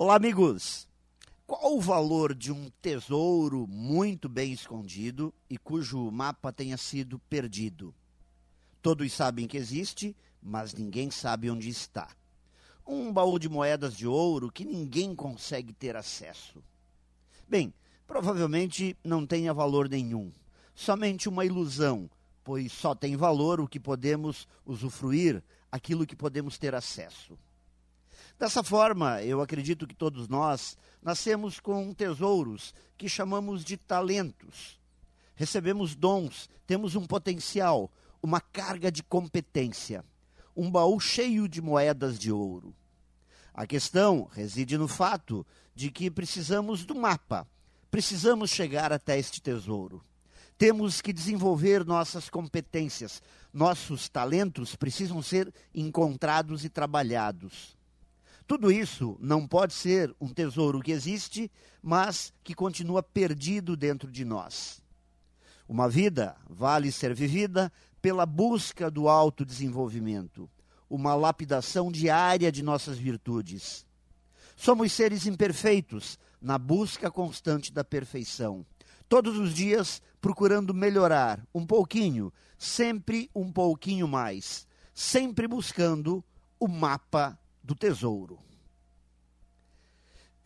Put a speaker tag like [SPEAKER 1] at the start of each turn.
[SPEAKER 1] Olá, amigos! Qual o valor de um tesouro muito bem escondido e cujo mapa tenha sido perdido? Todos sabem que existe, mas ninguém sabe onde está. Um baú de moedas de ouro que ninguém consegue ter acesso. Bem, provavelmente não tenha valor nenhum, somente uma ilusão, pois só tem valor o que podemos usufruir, aquilo que podemos ter acesso. Dessa forma, eu acredito que todos nós nascemos com tesouros que chamamos de talentos. Recebemos dons, temos um potencial, uma carga de competência, um baú cheio de moedas de ouro. A questão reside no fato de que precisamos do mapa, precisamos chegar até este tesouro. Temos que desenvolver nossas competências, nossos talentos precisam ser encontrados e trabalhados. Tudo isso não pode ser um tesouro que existe, mas que continua perdido dentro de nós. Uma vida vale ser vivida pela busca do autodesenvolvimento, uma lapidação diária de nossas virtudes. Somos seres imperfeitos na busca constante da perfeição. Todos os dias procurando melhorar um pouquinho, sempre um pouquinho mais, sempre buscando o mapa do tesouro.